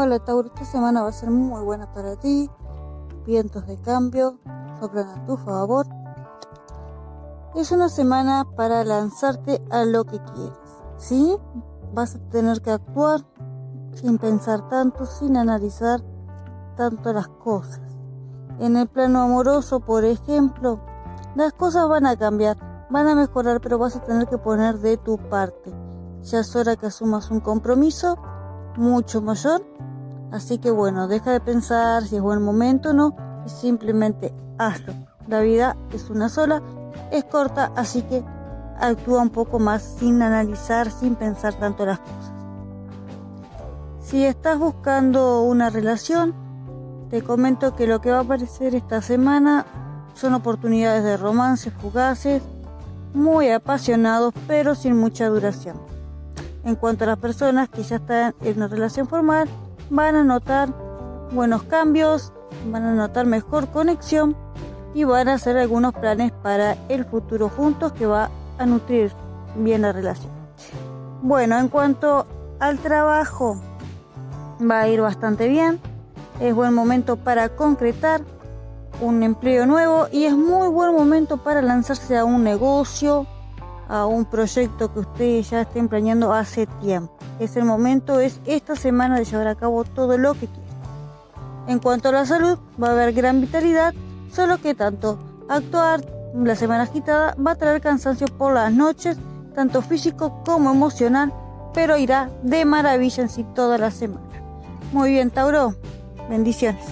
Hola Tauro, esta semana va a ser muy buena para ti. Vientos de cambio soplan a tu favor. Es una semana para lanzarte a lo que quieres. ¿Sí? Vas a tener que actuar sin pensar tanto, sin analizar tanto las cosas. En el plano amoroso, por ejemplo, las cosas van a cambiar, van a mejorar, pero vas a tener que poner de tu parte. Ya es hora que asumas un compromiso mucho mayor Así que bueno, deja de pensar si es buen momento o no y simplemente hazlo. La vida es una sola, es corta, así que actúa un poco más sin analizar, sin pensar tanto las cosas. Si estás buscando una relación, te comento que lo que va a aparecer esta semana son oportunidades de romance fugaces, muy apasionados, pero sin mucha duración. En cuanto a las personas que ya están en una relación formal, van a notar buenos cambios, van a notar mejor conexión y van a hacer algunos planes para el futuro juntos que va a nutrir bien la relación. Bueno, en cuanto al trabajo, va a ir bastante bien. Es buen momento para concretar un empleo nuevo y es muy buen momento para lanzarse a un negocio, a un proyecto que ustedes ya estén planeando hace tiempo. Es el momento, es esta semana de llevar a cabo todo lo que quieren. En cuanto a la salud, va a haber gran vitalidad, solo que tanto actuar la semana agitada va a traer cansancio por las noches, tanto físico como emocional, pero irá de maravilla en sí toda la semana. Muy bien, Tauro. Bendiciones.